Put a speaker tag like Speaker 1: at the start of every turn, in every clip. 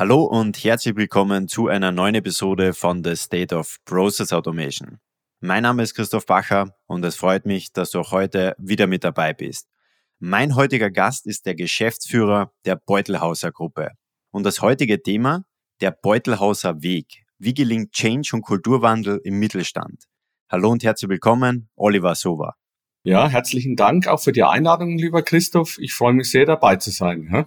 Speaker 1: Hallo und herzlich willkommen zu einer neuen Episode von The State of Process Automation. Mein Name ist Christoph Bacher und es freut mich, dass du auch heute wieder mit dabei bist. Mein heutiger Gast ist der Geschäftsführer der Beutelhauser Gruppe. Und das heutige Thema, der Beutelhauser Weg. Wie gelingt Change und Kulturwandel im Mittelstand? Hallo und herzlich willkommen, Oliver Sova.
Speaker 2: Ja, herzlichen Dank auch für die Einladung, lieber Christoph. Ich freue mich sehr, dabei zu sein. Ja?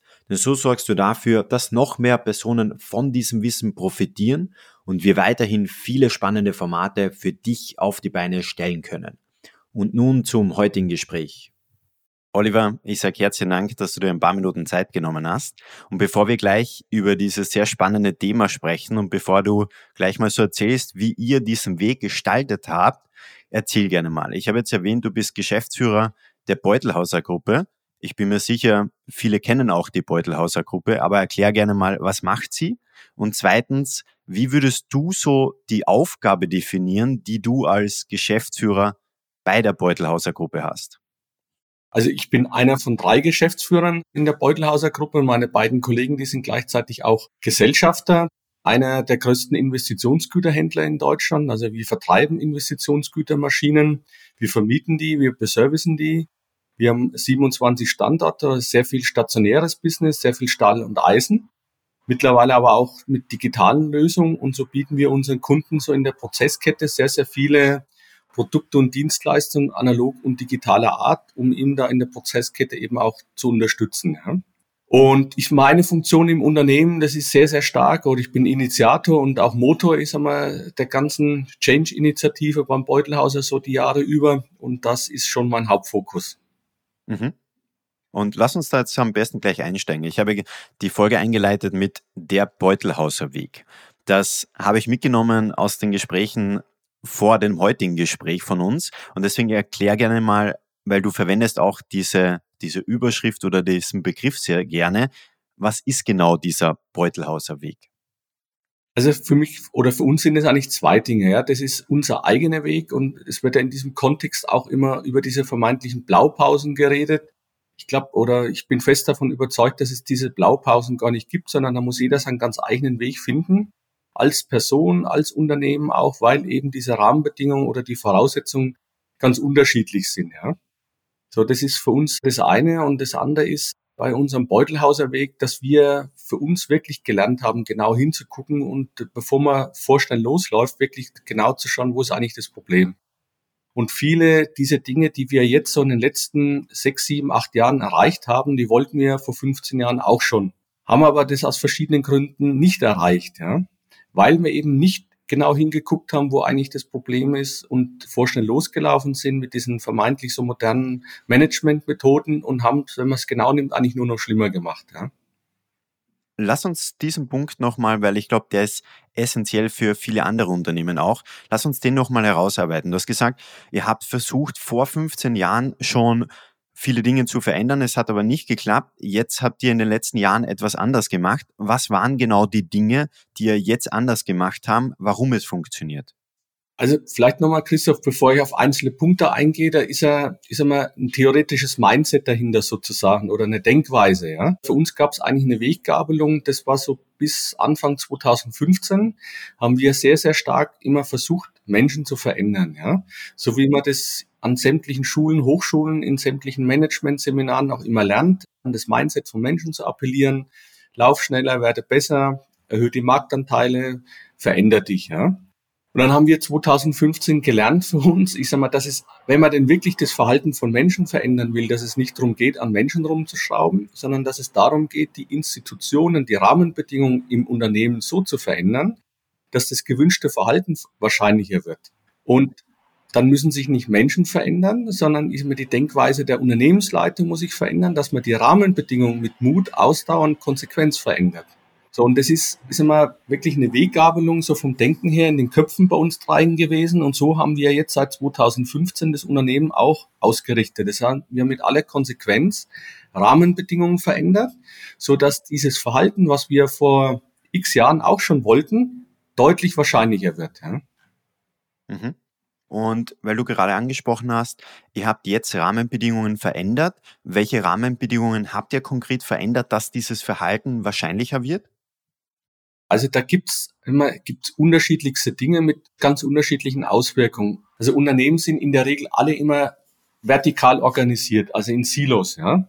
Speaker 1: Denn so sorgst du dafür, dass noch mehr Personen von diesem Wissen profitieren und wir weiterhin viele spannende Formate für dich auf die Beine stellen können. Und nun zum heutigen Gespräch. Oliver, ich sage herzlichen Dank, dass du dir ein paar Minuten Zeit genommen hast. Und bevor wir gleich über dieses sehr spannende Thema sprechen und bevor du gleich mal so erzählst, wie ihr diesen Weg gestaltet habt, erzähl gerne mal. Ich habe jetzt erwähnt, du bist Geschäftsführer der Beutelhauser Gruppe. Ich bin mir sicher, viele kennen auch die Beutelhauser Gruppe, aber erklär gerne mal, was macht sie? Und zweitens, wie würdest du so die Aufgabe definieren, die du als Geschäftsführer bei der Beutelhauser Gruppe hast?
Speaker 2: Also ich bin einer von drei Geschäftsführern in der Beutelhauser Gruppe und meine beiden Kollegen, die sind gleichzeitig auch Gesellschafter einer der größten Investitionsgüterhändler in Deutschland. Also wir vertreiben Investitionsgütermaschinen, wir vermieten die, wir beservicen die wir haben 27 Standorte, sehr viel stationäres Business, sehr viel Stahl und Eisen. Mittlerweile aber auch mit digitalen Lösungen und so bieten wir unseren Kunden so in der Prozesskette sehr, sehr viele Produkte und Dienstleistungen analog und digitaler Art, um ihn da in der Prozesskette eben auch zu unterstützen. Und ich meine Funktion im Unternehmen, das ist sehr, sehr stark. Oder ich bin Initiator und auch Motor, ich sag mal, der ganzen Change-Initiative beim Beutelhauser so die Jahre über. Und das ist schon mein Hauptfokus.
Speaker 1: Mhm. Und lass uns da jetzt am besten gleich einsteigen. Ich habe die Folge eingeleitet mit der Beutelhauser Weg. Das habe ich mitgenommen aus den Gesprächen vor dem heutigen Gespräch von uns. Und deswegen erklär gerne mal, weil du verwendest auch diese, diese Überschrift oder diesen Begriff sehr gerne. Was ist genau dieser Beutelhauser Weg?
Speaker 2: Also für mich oder für uns sind es eigentlich zwei Dinge. Ja. Das ist unser eigener Weg und es wird ja in diesem Kontext auch immer über diese vermeintlichen Blaupausen geredet. Ich glaube oder ich bin fest davon überzeugt, dass es diese Blaupausen gar nicht gibt, sondern da muss jeder seinen ganz eigenen Weg finden. Als Person, als Unternehmen auch, weil eben diese Rahmenbedingungen oder die Voraussetzungen ganz unterschiedlich sind. Ja. So, das ist für uns das eine und das andere ist, bei unserem Beutelhauser Weg, dass wir für uns wirklich gelernt haben, genau hinzugucken und bevor man vorstellen losläuft, wirklich genau zu schauen, wo ist eigentlich das Problem. Und viele dieser Dinge, die wir jetzt so in den letzten sechs, sieben, acht Jahren erreicht haben, die wollten wir vor 15 Jahren auch schon. Haben aber das aus verschiedenen Gründen nicht erreicht, ja. Weil wir eben nicht genau hingeguckt haben, wo eigentlich das Problem ist und vorschnell losgelaufen sind mit diesen vermeintlich so modernen Managementmethoden und haben, wenn man es genau nimmt, eigentlich nur noch schlimmer gemacht. Ja.
Speaker 1: Lass uns diesen Punkt nochmal, weil ich glaube, der ist essentiell für viele andere Unternehmen auch. Lass uns den nochmal herausarbeiten. Du hast gesagt, ihr habt versucht, vor 15 Jahren schon viele Dinge zu verändern. Es hat aber nicht geklappt. Jetzt habt ihr in den letzten Jahren etwas anders gemacht. Was waren genau die Dinge, die ihr jetzt anders gemacht haben, warum es funktioniert?
Speaker 2: Also vielleicht nochmal, Christoph, bevor ich auf einzelne Punkte eingehe, da ist ja, ist ja mal ein theoretisches Mindset dahinter sozusagen oder eine Denkweise. Ja? Für uns gab es eigentlich eine Weggabelung, das war so bis Anfang 2015, haben wir sehr, sehr stark immer versucht, Menschen zu verändern. Ja? So wie man das an sämtlichen Schulen, Hochschulen, in sämtlichen Managementseminaren auch immer lernt, an das Mindset von Menschen zu appellieren. Lauf schneller, werde besser, erhöht die Marktanteile, veränder dich. Ja? Und dann haben wir 2015 gelernt für uns, ich sag mal, dass es, wenn man denn wirklich das Verhalten von Menschen verändern will, dass es nicht darum geht, an Menschen rumzuschrauben, sondern dass es darum geht, die Institutionen, die Rahmenbedingungen im Unternehmen so zu verändern, dass das gewünschte Verhalten wahrscheinlicher wird. Und dann müssen sich nicht Menschen verändern, sondern ist mir die Denkweise der Unternehmensleitung muss sich verändern, dass man die Rahmenbedingungen mit Mut, Ausdauer und Konsequenz verändert. So, und das ist, ist immer wirklich eine Weggabelung so vom Denken her in den Köpfen bei uns dreien gewesen. Und so haben wir jetzt seit 2015 das Unternehmen auch ausgerichtet. Das heißt, wir haben mit aller Konsequenz Rahmenbedingungen verändert, so dass dieses Verhalten, was wir vor x Jahren auch schon wollten, deutlich wahrscheinlicher wird. Ja.
Speaker 1: Mhm. Und weil du gerade angesprochen hast, ihr habt jetzt Rahmenbedingungen verändert. Welche Rahmenbedingungen habt ihr konkret verändert, dass dieses Verhalten wahrscheinlicher wird?
Speaker 2: Also da gibt's immer gibt's unterschiedlichste Dinge mit ganz unterschiedlichen Auswirkungen. Also Unternehmen sind in der Regel alle immer vertikal organisiert, also in Silos, ja.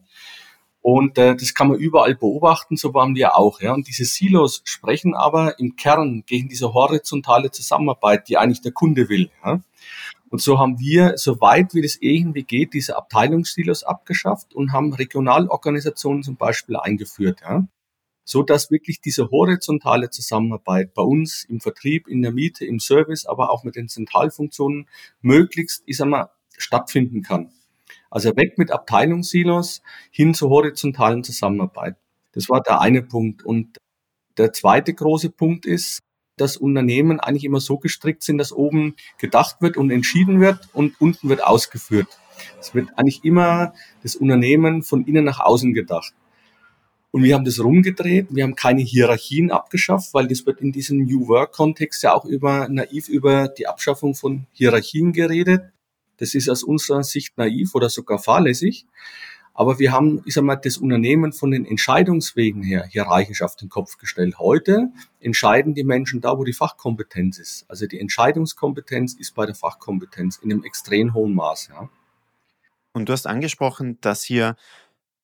Speaker 2: Und äh, das kann man überall beobachten, so waren wir auch. Ja. Und diese Silos sprechen aber im Kern gegen diese horizontale Zusammenarbeit, die eigentlich der Kunde will. Ja. Und so haben wir, so weit wie das irgendwie geht, diese Abteilungssilos abgeschafft und haben Regionalorganisationen zum Beispiel eingeführt. Ja so dass wirklich diese horizontale Zusammenarbeit bei uns im Vertrieb, in der Miete, im Service, aber auch mit den Zentralfunktionen möglichst, ich sag mal, stattfinden kann. Also weg mit Abteilungssilos hin zur horizontalen Zusammenarbeit. Das war der eine Punkt. Und der zweite große Punkt ist, dass Unternehmen eigentlich immer so gestrickt sind, dass oben gedacht wird und entschieden wird und unten wird ausgeführt. Es wird eigentlich immer das Unternehmen von innen nach außen gedacht. Und wir haben das rumgedreht. Wir haben keine Hierarchien abgeschafft, weil das wird in diesem New Work-Kontext ja auch über, naiv über die Abschaffung von Hierarchien geredet. Das ist aus unserer Sicht naiv oder sogar fahrlässig. Aber wir haben, ich sag mal, das Unternehmen von den Entscheidungswegen her hierarchisch auf den Kopf gestellt. Heute entscheiden die Menschen da, wo die Fachkompetenz ist. Also die Entscheidungskompetenz ist bei der Fachkompetenz in einem extrem hohen Maß. Ja.
Speaker 1: Und du hast angesprochen, dass hier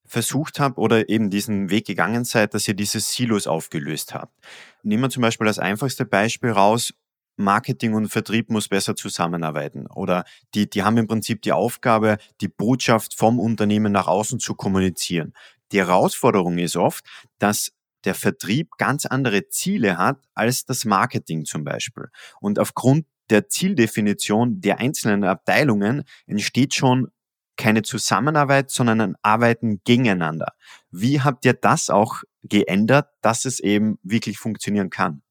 Speaker 1: versucht habt oder eben diesen Weg gegangen seid, dass ihr diese Silos aufgelöst habt. Nehmen wir zum Beispiel das einfachste Beispiel raus, Marketing und Vertrieb muss besser zusammenarbeiten oder die, die haben im Prinzip die Aufgabe, die Botschaft vom Unternehmen nach außen zu kommunizieren. Die Herausforderung ist oft, dass der Vertrieb ganz andere Ziele hat als das Marketing zum Beispiel. Und aufgrund der Zieldefinition der einzelnen Abteilungen entsteht schon keine Zusammenarbeit, sondern ein Arbeiten gegeneinander. Wie habt ihr das auch geändert, dass es eben wirklich funktionieren kann?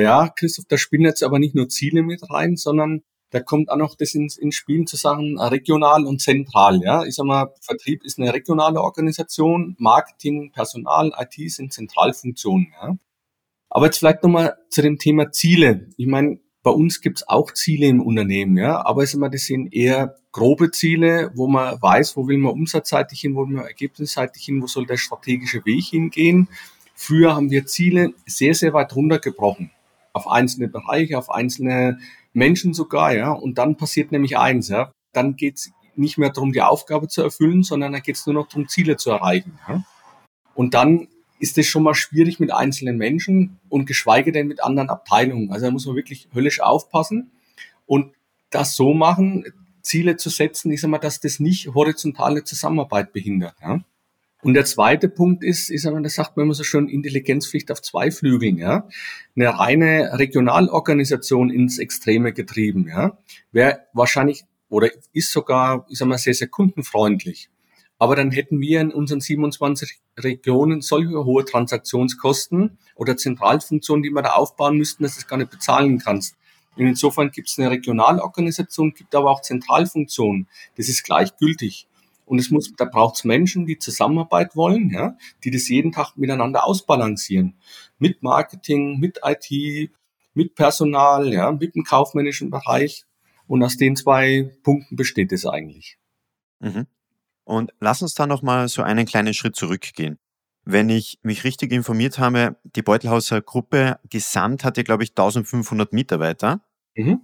Speaker 2: Ja, Christoph, da spielen jetzt aber nicht nur Ziele mit rein, sondern da kommt auch noch das ins, ins Spielen zu sagen, regional und zentral. Ja, ich sag mal, Vertrieb ist eine regionale Organisation, Marketing, Personal, IT sind Zentralfunktionen. Ja. Aber jetzt vielleicht nochmal zu dem Thema Ziele. Ich meine, bei uns gibt's auch Ziele im Unternehmen, ja, aber ich sag mal, das sind eher grobe Ziele, wo man weiß, wo will man umsatzseitig hin, wo will man ergebnisseitig hin, wo soll der strategische Weg hingehen. Früher haben wir Ziele sehr, sehr weit runtergebrochen. Auf einzelne Bereiche, auf einzelne Menschen sogar, ja. Und dann passiert nämlich eins, ja. Dann geht's nicht mehr darum, die Aufgabe zu erfüllen, sondern dann geht's nur noch darum, Ziele zu erreichen. Ja? Und dann ist es schon mal schwierig mit einzelnen Menschen und geschweige denn mit anderen Abteilungen. Also da muss man wirklich höllisch aufpassen und das so machen, Ziele zu setzen, ich sag mal, dass das nicht horizontale Zusammenarbeit behindert. Ja? Und der zweite Punkt ist, sag mal, das sagt man immer so schön, Intelligenzpflicht auf zwei Flügeln, ja. Eine reine Regionalorganisation ins Extreme getrieben, ja, wäre wahrscheinlich oder ist sogar, ich sag mal, sehr, sehr kundenfreundlich. Aber dann hätten wir in unseren 27 Regionen solche hohe Transaktionskosten oder Zentralfunktionen, die wir da aufbauen müssten, dass du es gar nicht bezahlen kannst. Und insofern gibt es eine Regionalorganisation, gibt aber auch Zentralfunktionen. Das ist gleichgültig. Und es muss, da braucht es Menschen, die Zusammenarbeit wollen, ja, die das jeden Tag miteinander ausbalancieren. Mit Marketing, mit IT, mit Personal, ja, mit dem kaufmännischen Bereich. Und aus den zwei Punkten besteht es eigentlich.
Speaker 1: Mhm. Und lass uns da nochmal so einen kleinen Schritt zurückgehen. Wenn ich mich richtig informiert habe, die Beutelhauser Gruppe gesamt hatte, glaube ich, 1500 Mitarbeiter. Mhm.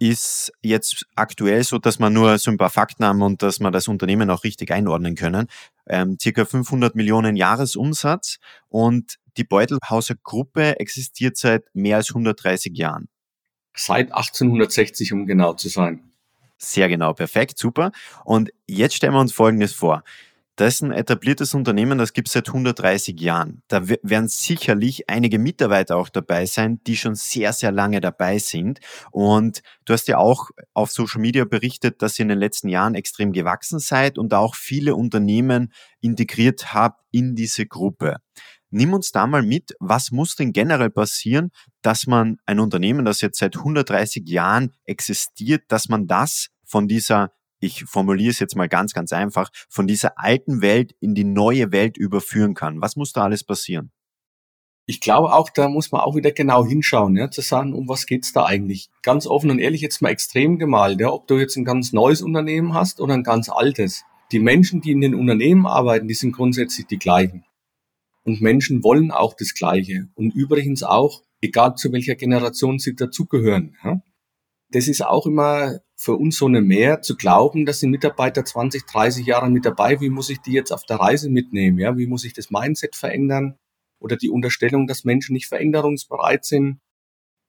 Speaker 1: Ist jetzt aktuell so, dass man nur so ein paar Fakten haben und dass man das Unternehmen auch richtig einordnen können. Ähm, circa 500 Millionen Jahresumsatz und die Beutelhauser Gruppe existiert seit mehr als 130 Jahren.
Speaker 2: Seit 1860, um genau zu sein.
Speaker 1: Sehr genau, perfekt, super. Und jetzt stellen wir uns Folgendes vor. Das ist ein etabliertes Unternehmen, das gibt es seit 130 Jahren. Da werden sicherlich einige Mitarbeiter auch dabei sein, die schon sehr, sehr lange dabei sind. Und du hast ja auch auf Social Media berichtet, dass ihr in den letzten Jahren extrem gewachsen seid und auch viele Unternehmen integriert habt in diese Gruppe. Nimm uns da mal mit, was muss denn generell passieren, dass man ein Unternehmen, das jetzt seit 130 Jahren existiert, dass man das von dieser, ich formuliere es jetzt mal ganz, ganz einfach, von dieser alten Welt in die neue Welt überführen kann. Was muss da alles passieren?
Speaker 2: Ich glaube auch, da muss man auch wieder genau hinschauen, ja, zu sagen, um was geht's da eigentlich? Ganz offen und ehrlich jetzt mal extrem gemalt, ja, ob du jetzt ein ganz neues Unternehmen hast oder ein ganz altes. Die Menschen, die in den Unternehmen arbeiten, die sind grundsätzlich die gleichen. Und Menschen wollen auch das Gleiche. Und übrigens auch, egal zu welcher Generation sie dazugehören. Ja. Das ist auch immer für uns so eine Mehr, zu glauben, dass die Mitarbeiter 20, 30 Jahre mit dabei, wie muss ich die jetzt auf der Reise mitnehmen? Ja? Wie muss ich das Mindset verändern? Oder die Unterstellung, dass Menschen nicht veränderungsbereit sind.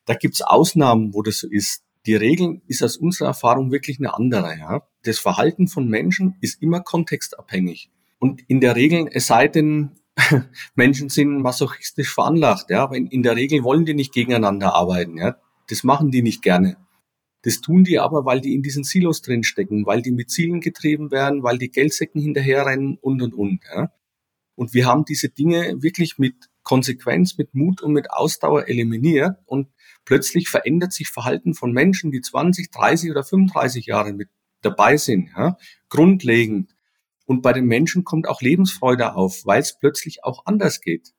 Speaker 2: Da gibt's Ausnahmen, wo das so ist. Die Regel ist aus unserer Erfahrung wirklich eine andere. Ja? Das Verhalten von Menschen ist immer kontextabhängig. Und in der Regel, es sei denn, Menschen sind masochistisch veranlagt, ja, aber in, in, der Regel wollen die nicht gegeneinander arbeiten, ja. Das machen die nicht gerne. Das tun die aber, weil die in diesen Silos drinstecken, weil die mit Zielen getrieben werden, weil die Geldsäcken hinterherrennen und und und. Ja. Und wir haben diese Dinge wirklich mit Konsequenz, mit Mut und mit Ausdauer eliminiert und plötzlich verändert sich Verhalten von Menschen, die 20, 30 oder 35 Jahre mit dabei sind, ja, grundlegend. Und bei den Menschen kommt auch Lebensfreude auf, weil es plötzlich auch anders geht.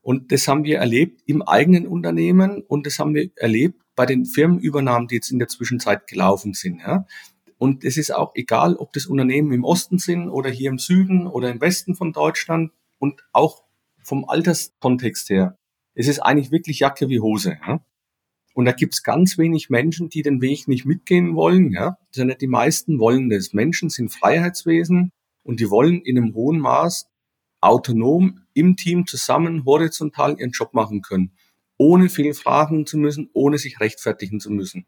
Speaker 2: Und das haben wir erlebt im eigenen Unternehmen und das haben wir erlebt bei den Firmenübernahmen, die jetzt in der Zwischenzeit gelaufen sind. Ja. Und es ist auch egal, ob das Unternehmen im Osten sind oder hier im Süden oder im Westen von Deutschland und auch vom Alterskontext her. Es ist eigentlich wirklich Jacke wie Hose. Ja. Und da gibt's ganz wenig Menschen, die den Weg nicht mitgehen wollen, ja, sondern die meisten wollen das. Menschen sind Freiheitswesen und die wollen in einem hohen Maß autonom im Team zusammen horizontal ihren Job machen können, ohne viel fragen zu müssen, ohne sich rechtfertigen zu müssen.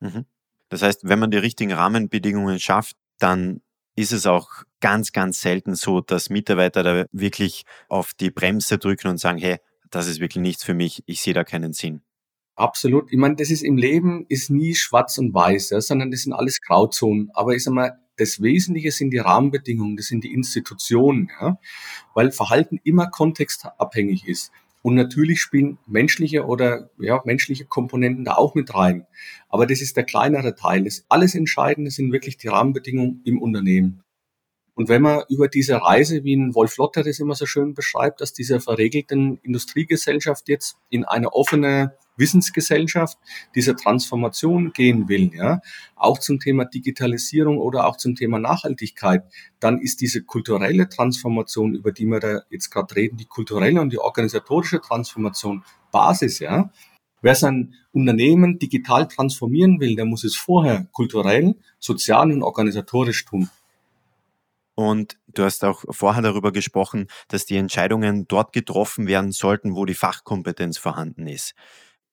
Speaker 1: Mhm. Das heißt, wenn man die richtigen Rahmenbedingungen schafft, dann ist es auch ganz, ganz selten so, dass Mitarbeiter da wirklich auf die Bremse drücken und sagen, hey, das ist wirklich nichts für mich, ich sehe da keinen Sinn.
Speaker 2: Absolut. Ich meine, das ist im Leben ist nie schwarz und weiß, ja, sondern das sind alles Grauzonen. Aber ich sag mal, das Wesentliche sind die Rahmenbedingungen, das sind die Institutionen, ja? weil Verhalten immer kontextabhängig ist. Und natürlich spielen menschliche oder ja, menschliche Komponenten da auch mit rein. Aber das ist der kleinere Teil. Das alles Entscheidende sind wirklich die Rahmenbedingungen im Unternehmen. Und wenn man über diese Reise, wie ein Wolf Lotter das immer so schön beschreibt, dass diese verregelten Industriegesellschaft jetzt in eine offene Wissensgesellschaft dieser Transformation gehen will, ja, auch zum Thema Digitalisierung oder auch zum Thema Nachhaltigkeit, dann ist diese kulturelle Transformation, über die wir da jetzt gerade reden, die kulturelle und die organisatorische Transformation Basis, ja. Wer sein Unternehmen digital transformieren will, der muss es vorher kulturell, sozial und organisatorisch tun.
Speaker 1: Und du hast auch vorher darüber gesprochen, dass die Entscheidungen dort getroffen werden sollten, wo die Fachkompetenz vorhanden ist.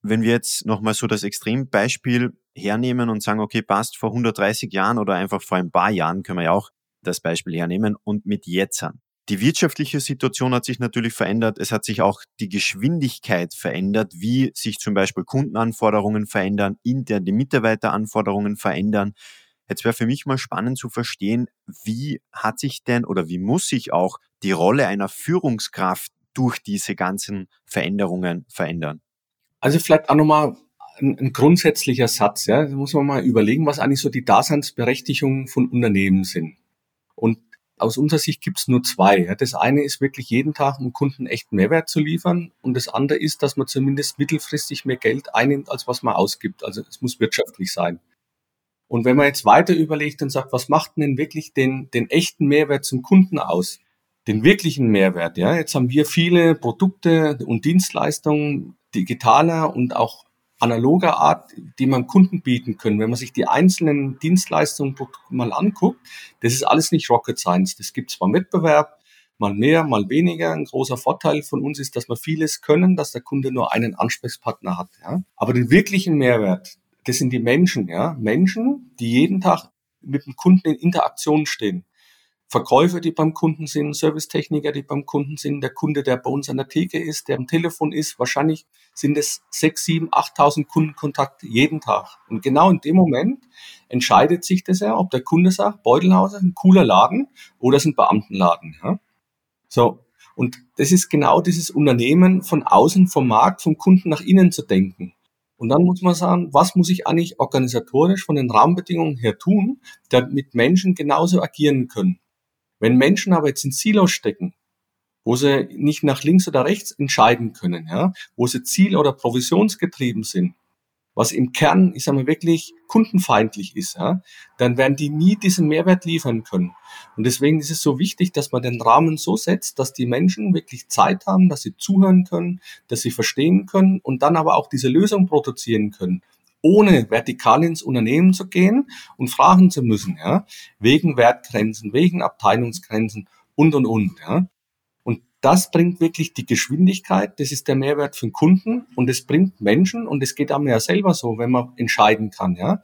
Speaker 1: Wenn wir jetzt nochmal so das Extrembeispiel hernehmen und sagen, okay, passt vor 130 Jahren oder einfach vor ein paar Jahren, können wir ja auch das Beispiel hernehmen und mit jetzt an. Die wirtschaftliche Situation hat sich natürlich verändert. Es hat sich auch die Geschwindigkeit verändert, wie sich zum Beispiel Kundenanforderungen verändern, intern die Mitarbeiteranforderungen verändern. Jetzt wäre für mich mal spannend zu verstehen, wie hat sich denn oder wie muss sich auch die Rolle einer Führungskraft durch diese ganzen Veränderungen verändern?
Speaker 2: Also vielleicht auch nochmal ein, ein grundsätzlicher Satz. Ja, da muss man mal überlegen, was eigentlich so die Daseinsberechtigung von Unternehmen sind. Und aus unserer Sicht gibt es nur zwei. Ja. Das eine ist wirklich jeden Tag einem Kunden echten Mehrwert zu liefern und das andere ist, dass man zumindest mittelfristig mehr Geld einnimmt, als was man ausgibt. Also es muss wirtschaftlich sein. Und wenn man jetzt weiter überlegt und sagt, was macht denn wirklich den, den echten Mehrwert zum Kunden aus? Den wirklichen Mehrwert, ja. Jetzt haben wir viele Produkte und Dienstleistungen, digitaler und auch analoger Art, die man Kunden bieten können. Wenn man sich die einzelnen Dienstleistungen mal anguckt, das ist alles nicht Rocket Science. Das gibt zwar Wettbewerb, mal mehr, mal weniger. Ein großer Vorteil von uns ist, dass wir vieles können, dass der Kunde nur einen Ansprechpartner hat. Ja. Aber den wirklichen Mehrwert, das sind die Menschen. Ja. Menschen, die jeden Tag mit dem Kunden in Interaktion stehen. Verkäufer, die beim Kunden sind, Servicetechniker, die beim Kunden sind, der Kunde, der bei uns an der Theke ist, der am Telefon ist. Wahrscheinlich sind es sechs, sieben, achttausend Kundenkontakte jeden Tag. Und genau in dem Moment entscheidet sich das ja, ob der Kunde sagt, Beutelhauser, ein cooler Laden oder ist ein Beamtenladen. Ja? So. Und das ist genau dieses Unternehmen von außen, vom Markt, vom Kunden nach innen zu denken. Und dann muss man sagen, was muss ich eigentlich organisatorisch von den Rahmenbedingungen her tun, damit Menschen genauso agieren können. Wenn Menschen aber jetzt in Silos stecken, wo sie nicht nach links oder rechts entscheiden können, ja, wo sie ziel- oder provisionsgetrieben sind, was im Kern, ich sage mal, wirklich kundenfeindlich ist, ja, dann werden die nie diesen Mehrwert liefern können. Und deswegen ist es so wichtig, dass man den Rahmen so setzt, dass die Menschen wirklich Zeit haben, dass sie zuhören können, dass sie verstehen können und dann aber auch diese Lösung produzieren können ohne vertikal ins Unternehmen zu gehen und fragen zu müssen, ja, wegen Wertgrenzen, wegen Abteilungsgrenzen und, und, und, ja das bringt wirklich die Geschwindigkeit, das ist der Mehrwert für den Kunden und es bringt Menschen und es geht einem ja selber so, wenn man entscheiden kann, ja.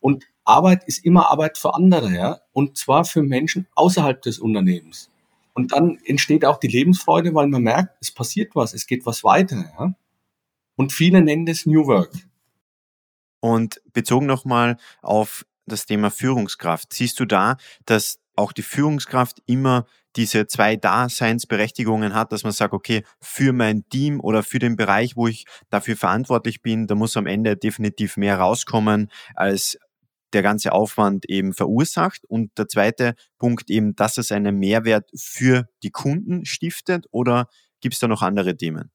Speaker 2: Und Arbeit ist immer Arbeit für andere, ja, und zwar für Menschen außerhalb des Unternehmens. Und dann entsteht auch die Lebensfreude, weil man merkt, es passiert was, es geht was weiter, ja. Und viele nennen das New Work.
Speaker 1: Und bezogen nochmal auf das Thema Führungskraft, siehst du da, dass auch die Führungskraft immer diese zwei Daseinsberechtigungen hat, dass man sagt, okay, für mein Team oder für den Bereich, wo ich dafür verantwortlich bin, da muss am Ende definitiv mehr rauskommen, als der ganze Aufwand eben verursacht. Und der zweite Punkt eben, dass es einen Mehrwert für die Kunden stiftet oder gibt es da noch andere Themen?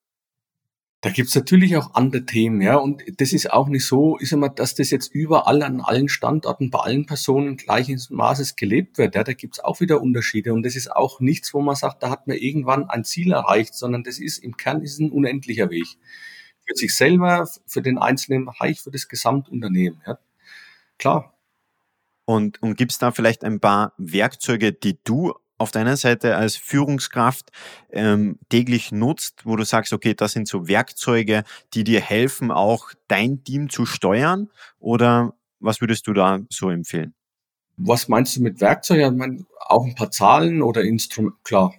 Speaker 2: Da gibt's natürlich auch andere Themen, ja. Und das ist auch nicht so, ist immer, dass das jetzt überall an allen Standorten bei allen Personen gleichen Maßes gelebt wird. Ja, da gibt's auch wieder Unterschiede. Und das ist auch nichts, wo man sagt, da hat man irgendwann ein Ziel erreicht, sondern das ist im Kern ist ein unendlicher Weg. Für sich selber, für den einzelnen Bereich, für das Gesamtunternehmen. Ja. Klar.
Speaker 1: Und, und gibt's da vielleicht ein paar Werkzeuge, die du auf deiner Seite als Führungskraft ähm, täglich nutzt, wo du sagst, okay, das sind so Werkzeuge, die dir helfen, auch dein Team zu steuern? Oder was würdest du da so empfehlen?
Speaker 2: Was meinst du mit Werkzeugen? Ich meine, auch ein paar Zahlen oder Instrumente? Klar,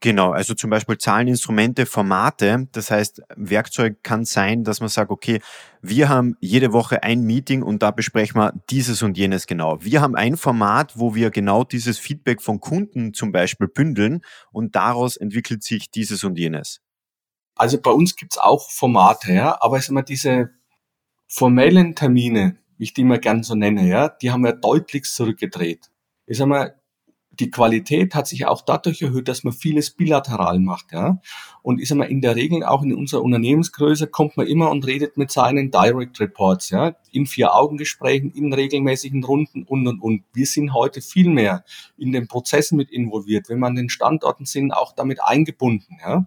Speaker 1: Genau, also zum Beispiel Zahleninstrumente, Formate. Das heißt, Werkzeug kann sein, dass man sagt, okay, wir haben jede Woche ein Meeting und da besprechen wir dieses und jenes genau. Wir haben ein Format, wo wir genau dieses Feedback von Kunden zum Beispiel bündeln und daraus entwickelt sich dieses und jenes.
Speaker 2: Also bei uns gibt's auch Formate, ja, aber es immer diese formellen Termine, wie ich die immer gern so nenne, ja, die haben wir deutlich zurückgedreht. Ich sag mal, die Qualität hat sich auch dadurch erhöht, dass man vieles bilateral macht, ja. Und ist einmal in der Regel auch in unserer Unternehmensgröße kommt man immer und redet mit seinen Direct Reports, ja, in vier Augengesprächen, in regelmäßigen Runden und und und. Wir sind heute viel mehr in den Prozessen mit involviert. Wenn man an den Standorten sind, auch damit eingebunden, ja.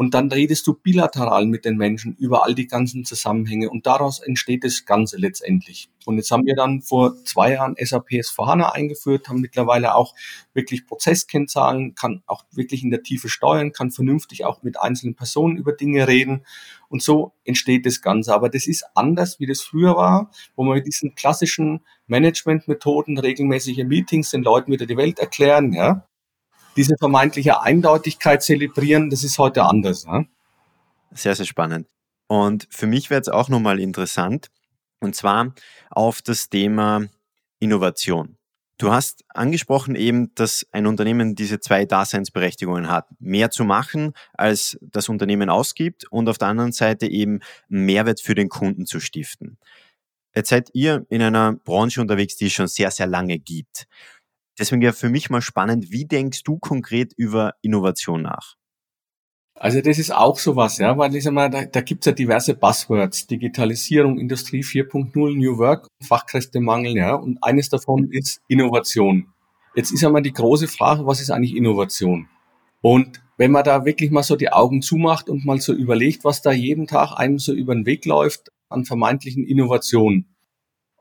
Speaker 2: Und dann redest du bilateral mit den Menschen über all die ganzen Zusammenhänge und daraus entsteht das Ganze letztendlich. Und jetzt haben wir dann vor zwei Jahren SAP S4HANA eingeführt, haben mittlerweile auch wirklich Prozesskennzahlen, kann auch wirklich in der Tiefe steuern, kann vernünftig auch mit einzelnen Personen über Dinge reden. Und so entsteht das Ganze. Aber das ist anders, wie das früher war, wo man mit diesen klassischen Managementmethoden, regelmäßige Meetings den Leuten wieder die Welt erklären, ja, diese vermeintliche Eindeutigkeit zelebrieren, das ist heute anders. Ne?
Speaker 1: Sehr, sehr spannend. Und für mich wäre es auch nochmal interessant, und zwar auf das Thema Innovation. Du hast angesprochen eben, dass ein Unternehmen diese zwei Daseinsberechtigungen hat. Mehr zu machen, als das Unternehmen ausgibt und auf der anderen Seite eben Mehrwert für den Kunden zu stiften. Jetzt seid ihr in einer Branche unterwegs, die es schon sehr, sehr lange gibt. Deswegen wäre für mich mal spannend, wie denkst du konkret über Innovation nach?
Speaker 2: Also das ist auch sowas, ja, weil ich sag mal, da, da gibt's ja diverse Buzzwords, Digitalisierung, Industrie 4.0, New Work, Fachkräftemangel, ja, und eines davon ist Innovation. Jetzt ist einmal die große Frage, was ist eigentlich Innovation? Und wenn man da wirklich mal so die Augen zumacht und mal so überlegt, was da jeden Tag einem so über den Weg läuft an vermeintlichen Innovationen,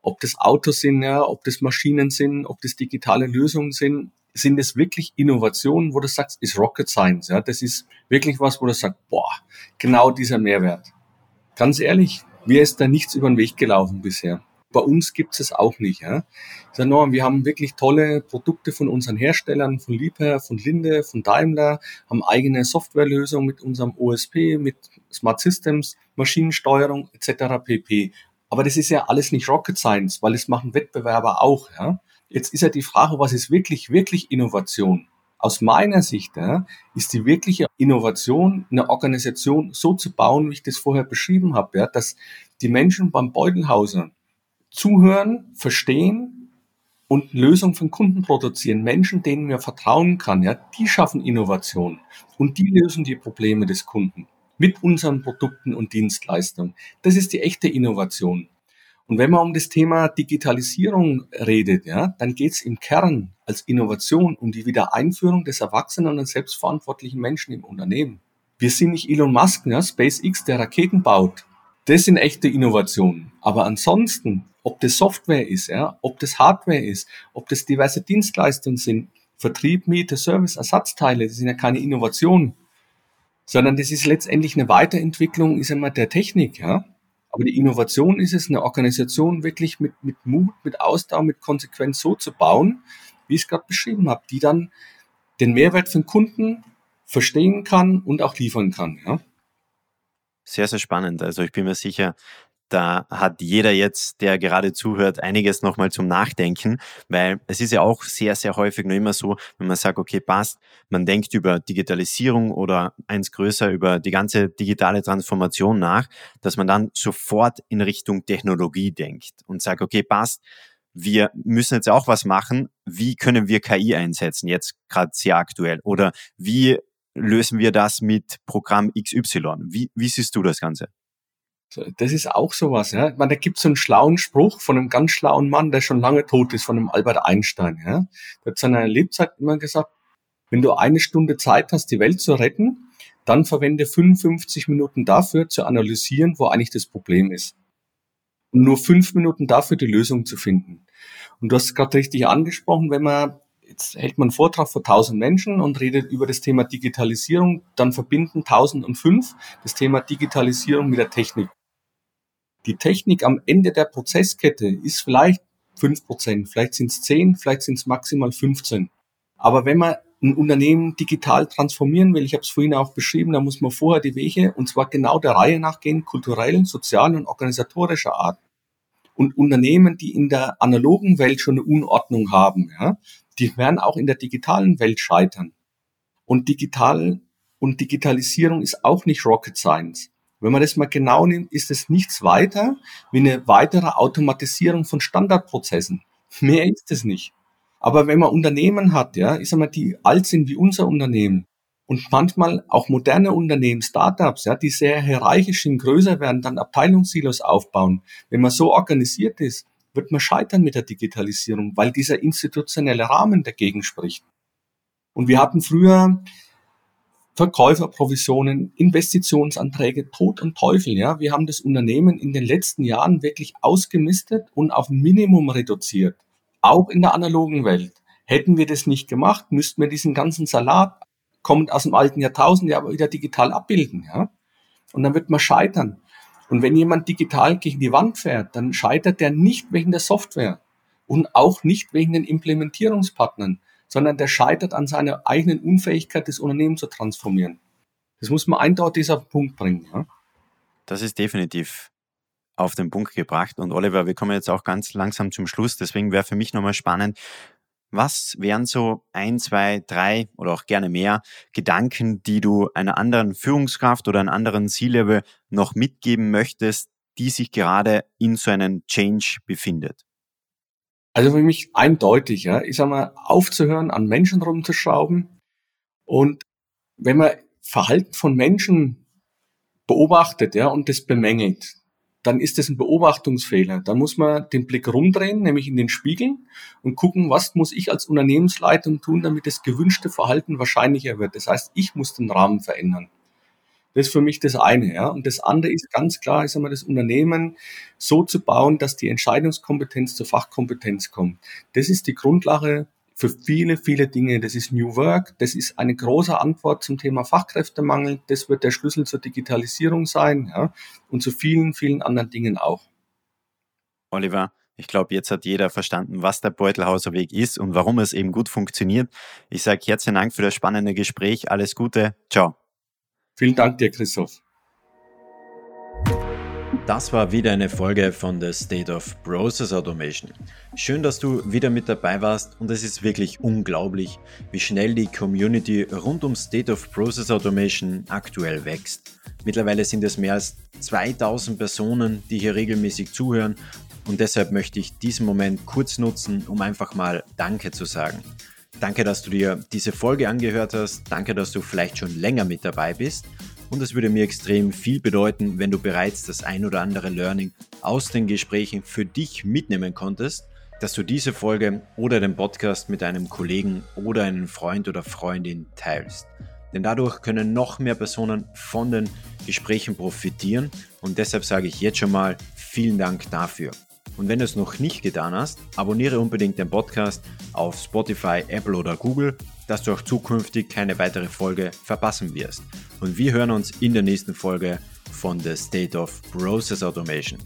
Speaker 2: ob das Autos sind, ja, ob das Maschinen sind, ob das digitale Lösungen sind, sind es wirklich Innovationen, wo du sagst, ist Rocket Science, ja, das ist wirklich was, wo du sagst, boah, genau dieser Mehrwert. Ganz ehrlich, mir ist da nichts über den Weg gelaufen bisher. Bei uns gibt es auch nicht. Ja. Ich sage nur, wir haben wirklich tolle Produkte von unseren Herstellern, von Liebherr, von Linde, von Daimler, haben eigene Softwarelösungen mit unserem OSP, mit Smart Systems, Maschinensteuerung etc. pp. Aber das ist ja alles nicht Rocket Science, weil es machen Wettbewerber auch. Ja? Jetzt ist ja die Frage, was ist wirklich, wirklich Innovation? Aus meiner Sicht ja, ist die wirkliche Innovation, eine Organisation so zu bauen, wie ich das vorher beschrieben habe, ja, dass die Menschen beim Beutelhauser zuhören, verstehen und Lösungen den Kunden produzieren. Menschen, denen man vertrauen kann, ja, die schaffen Innovation und die lösen die Probleme des Kunden mit unseren Produkten und Dienstleistungen. Das ist die echte Innovation. Und wenn man um das Thema Digitalisierung redet, ja, dann geht es im Kern als Innovation um die Wiedereinführung des erwachsenen und selbstverantwortlichen Menschen im Unternehmen. Wir sind nicht Elon Musk, ja, SpaceX, der Raketen baut. Das sind echte Innovationen. Aber ansonsten, ob das Software ist, ja, ob das Hardware ist, ob das diverse Dienstleistungen sind, Vertrieb, Miete, Service, Ersatzteile, das sind ja keine Innovationen, sondern das ist letztendlich eine Weiterentwicklung, ist einmal der Technik, ja. Aber die Innovation ist es, eine Organisation wirklich mit, mit Mut, mit Ausdauer, mit Konsequenz so zu bauen, wie ich es gerade beschrieben habe, die dann den Mehrwert für den Kunden verstehen kann und auch liefern kann. Ja?
Speaker 1: Sehr, sehr spannend. Also ich bin mir sicher, da hat jeder jetzt, der gerade zuhört, einiges nochmal zum Nachdenken, weil es ist ja auch sehr, sehr häufig nur immer so, wenn man sagt, okay, passt, man denkt über Digitalisierung oder eins größer über die ganze digitale Transformation nach, dass man dann sofort in Richtung Technologie denkt und sagt, okay, passt, wir müssen jetzt auch was machen, wie können wir KI einsetzen, jetzt gerade sehr aktuell, oder wie lösen wir das mit Programm XY? Wie, wie siehst du das Ganze?
Speaker 2: Das ist auch sowas, ja. Meine, da gibt so einen schlauen Spruch von einem ganz schlauen Mann, der schon lange tot ist, von einem Albert Einstein, ja. Der hat seiner Lebzeit immer gesagt, wenn du eine Stunde Zeit hast, die Welt zu retten, dann verwende 55 Minuten dafür zu analysieren, wo eigentlich das Problem ist. Und nur fünf Minuten dafür, die Lösung zu finden. Und du hast es gerade richtig angesprochen, wenn man, jetzt hält man einen Vortrag vor 1000 Menschen und redet über das Thema Digitalisierung, dann verbinden 1005 das Thema Digitalisierung mit der Technik. Die Technik am Ende der Prozesskette ist vielleicht fünf Prozent, vielleicht sind es zehn, vielleicht sind es maximal 15. Aber wenn man ein Unternehmen digital transformieren will, ich habe es vorhin auch beschrieben, da muss man vorher die Wege, und zwar genau der Reihe nachgehen, kulturellen, sozialen und organisatorischer Art. Und Unternehmen, die in der analogen Welt schon eine Unordnung haben, ja, die werden auch in der digitalen Welt scheitern. Und digital und Digitalisierung ist auch nicht Rocket Science. Wenn man das mal genau nimmt, ist es nichts weiter wie eine weitere Automatisierung von Standardprozessen. Mehr ist es nicht. Aber wenn man Unternehmen hat, ja, ich sag mal, die alt sind wie unser Unternehmen und manchmal auch moderne Unternehmen, Startups, ja, die sehr hierarchisch sind, größer werden, dann Abteilungssilos aufbauen. Wenn man so organisiert ist, wird man scheitern mit der Digitalisierung, weil dieser institutionelle Rahmen dagegen spricht. Und wir hatten früher Verkäuferprovisionen, Investitionsanträge, Tod und Teufel. Ja, wir haben das Unternehmen in den letzten Jahren wirklich ausgemistet und auf Minimum reduziert. Auch in der analogen Welt. Hätten wir das nicht gemacht, müssten wir diesen ganzen Salat kommend aus dem alten Jahrtausend ja aber wieder digital abbilden. Ja, und dann wird man scheitern. Und wenn jemand digital gegen die Wand fährt, dann scheitert der nicht wegen der Software und auch nicht wegen den Implementierungspartnern, sondern der scheitert an seiner eigenen Unfähigkeit, das Unternehmen zu transformieren. Das muss man eindeutig auf den Punkt bringen. Ja?
Speaker 1: Das ist definitiv auf den Punkt gebracht. Und Oliver, wir kommen jetzt auch ganz langsam zum Schluss. Deswegen wäre für mich nochmal spannend, was wären so ein, zwei, drei oder auch gerne mehr Gedanken, die du einer anderen Führungskraft oder einem anderen C-Level noch mitgeben möchtest, die sich gerade in so einem Change befindet?
Speaker 2: Also für mich eindeutig, ja. Ich sag mal, aufzuhören, an Menschen rumzuschrauben. Und wenn man Verhalten von Menschen beobachtet, ja, und das bemängelt, dann ist das ein Beobachtungsfehler. Da muss man den Blick rumdrehen, nämlich in den Spiegel und gucken, was muss ich als Unternehmensleitung tun, damit das gewünschte Verhalten wahrscheinlicher wird. Das heißt, ich muss den Rahmen verändern. Das ist für mich das eine, ja. Und das andere ist ganz klar, ich sag mal, das Unternehmen so zu bauen, dass die Entscheidungskompetenz zur Fachkompetenz kommt. Das ist die Grundlage für viele, viele Dinge. Das ist New Work. Das ist eine große Antwort zum Thema Fachkräftemangel. Das wird der Schlüssel zur Digitalisierung sein, ja. Und zu vielen, vielen anderen Dingen auch.
Speaker 1: Oliver, ich glaube, jetzt hat jeder verstanden, was der Beutelhauser Weg ist und warum es eben gut funktioniert. Ich sage herzlichen Dank für das spannende Gespräch. Alles Gute. Ciao.
Speaker 2: Vielen Dank dir, Christoph.
Speaker 1: Das war wieder eine Folge von The State of Process Automation. Schön, dass du wieder mit dabei warst und es ist wirklich unglaublich, wie schnell die Community rund um State of Process Automation aktuell wächst. Mittlerweile sind es mehr als 2000 Personen, die hier regelmäßig zuhören und deshalb möchte ich diesen Moment kurz nutzen, um einfach mal Danke zu sagen. Danke, dass du dir diese Folge angehört hast. Danke, dass du vielleicht schon länger mit dabei bist und es würde mir extrem viel bedeuten, wenn du bereits das ein oder andere Learning aus den Gesprächen für dich mitnehmen konntest, dass du diese Folge oder den Podcast mit einem Kollegen oder einem Freund oder Freundin teilst. Denn dadurch können noch mehr Personen von den Gesprächen profitieren und deshalb sage ich jetzt schon mal vielen Dank dafür. Und wenn du es noch nicht getan hast, abonniere unbedingt den Podcast auf Spotify, Apple oder Google, dass du auch zukünftig keine weitere Folge verpassen wirst. Und wir hören uns in der nächsten Folge von The State of Process Automation.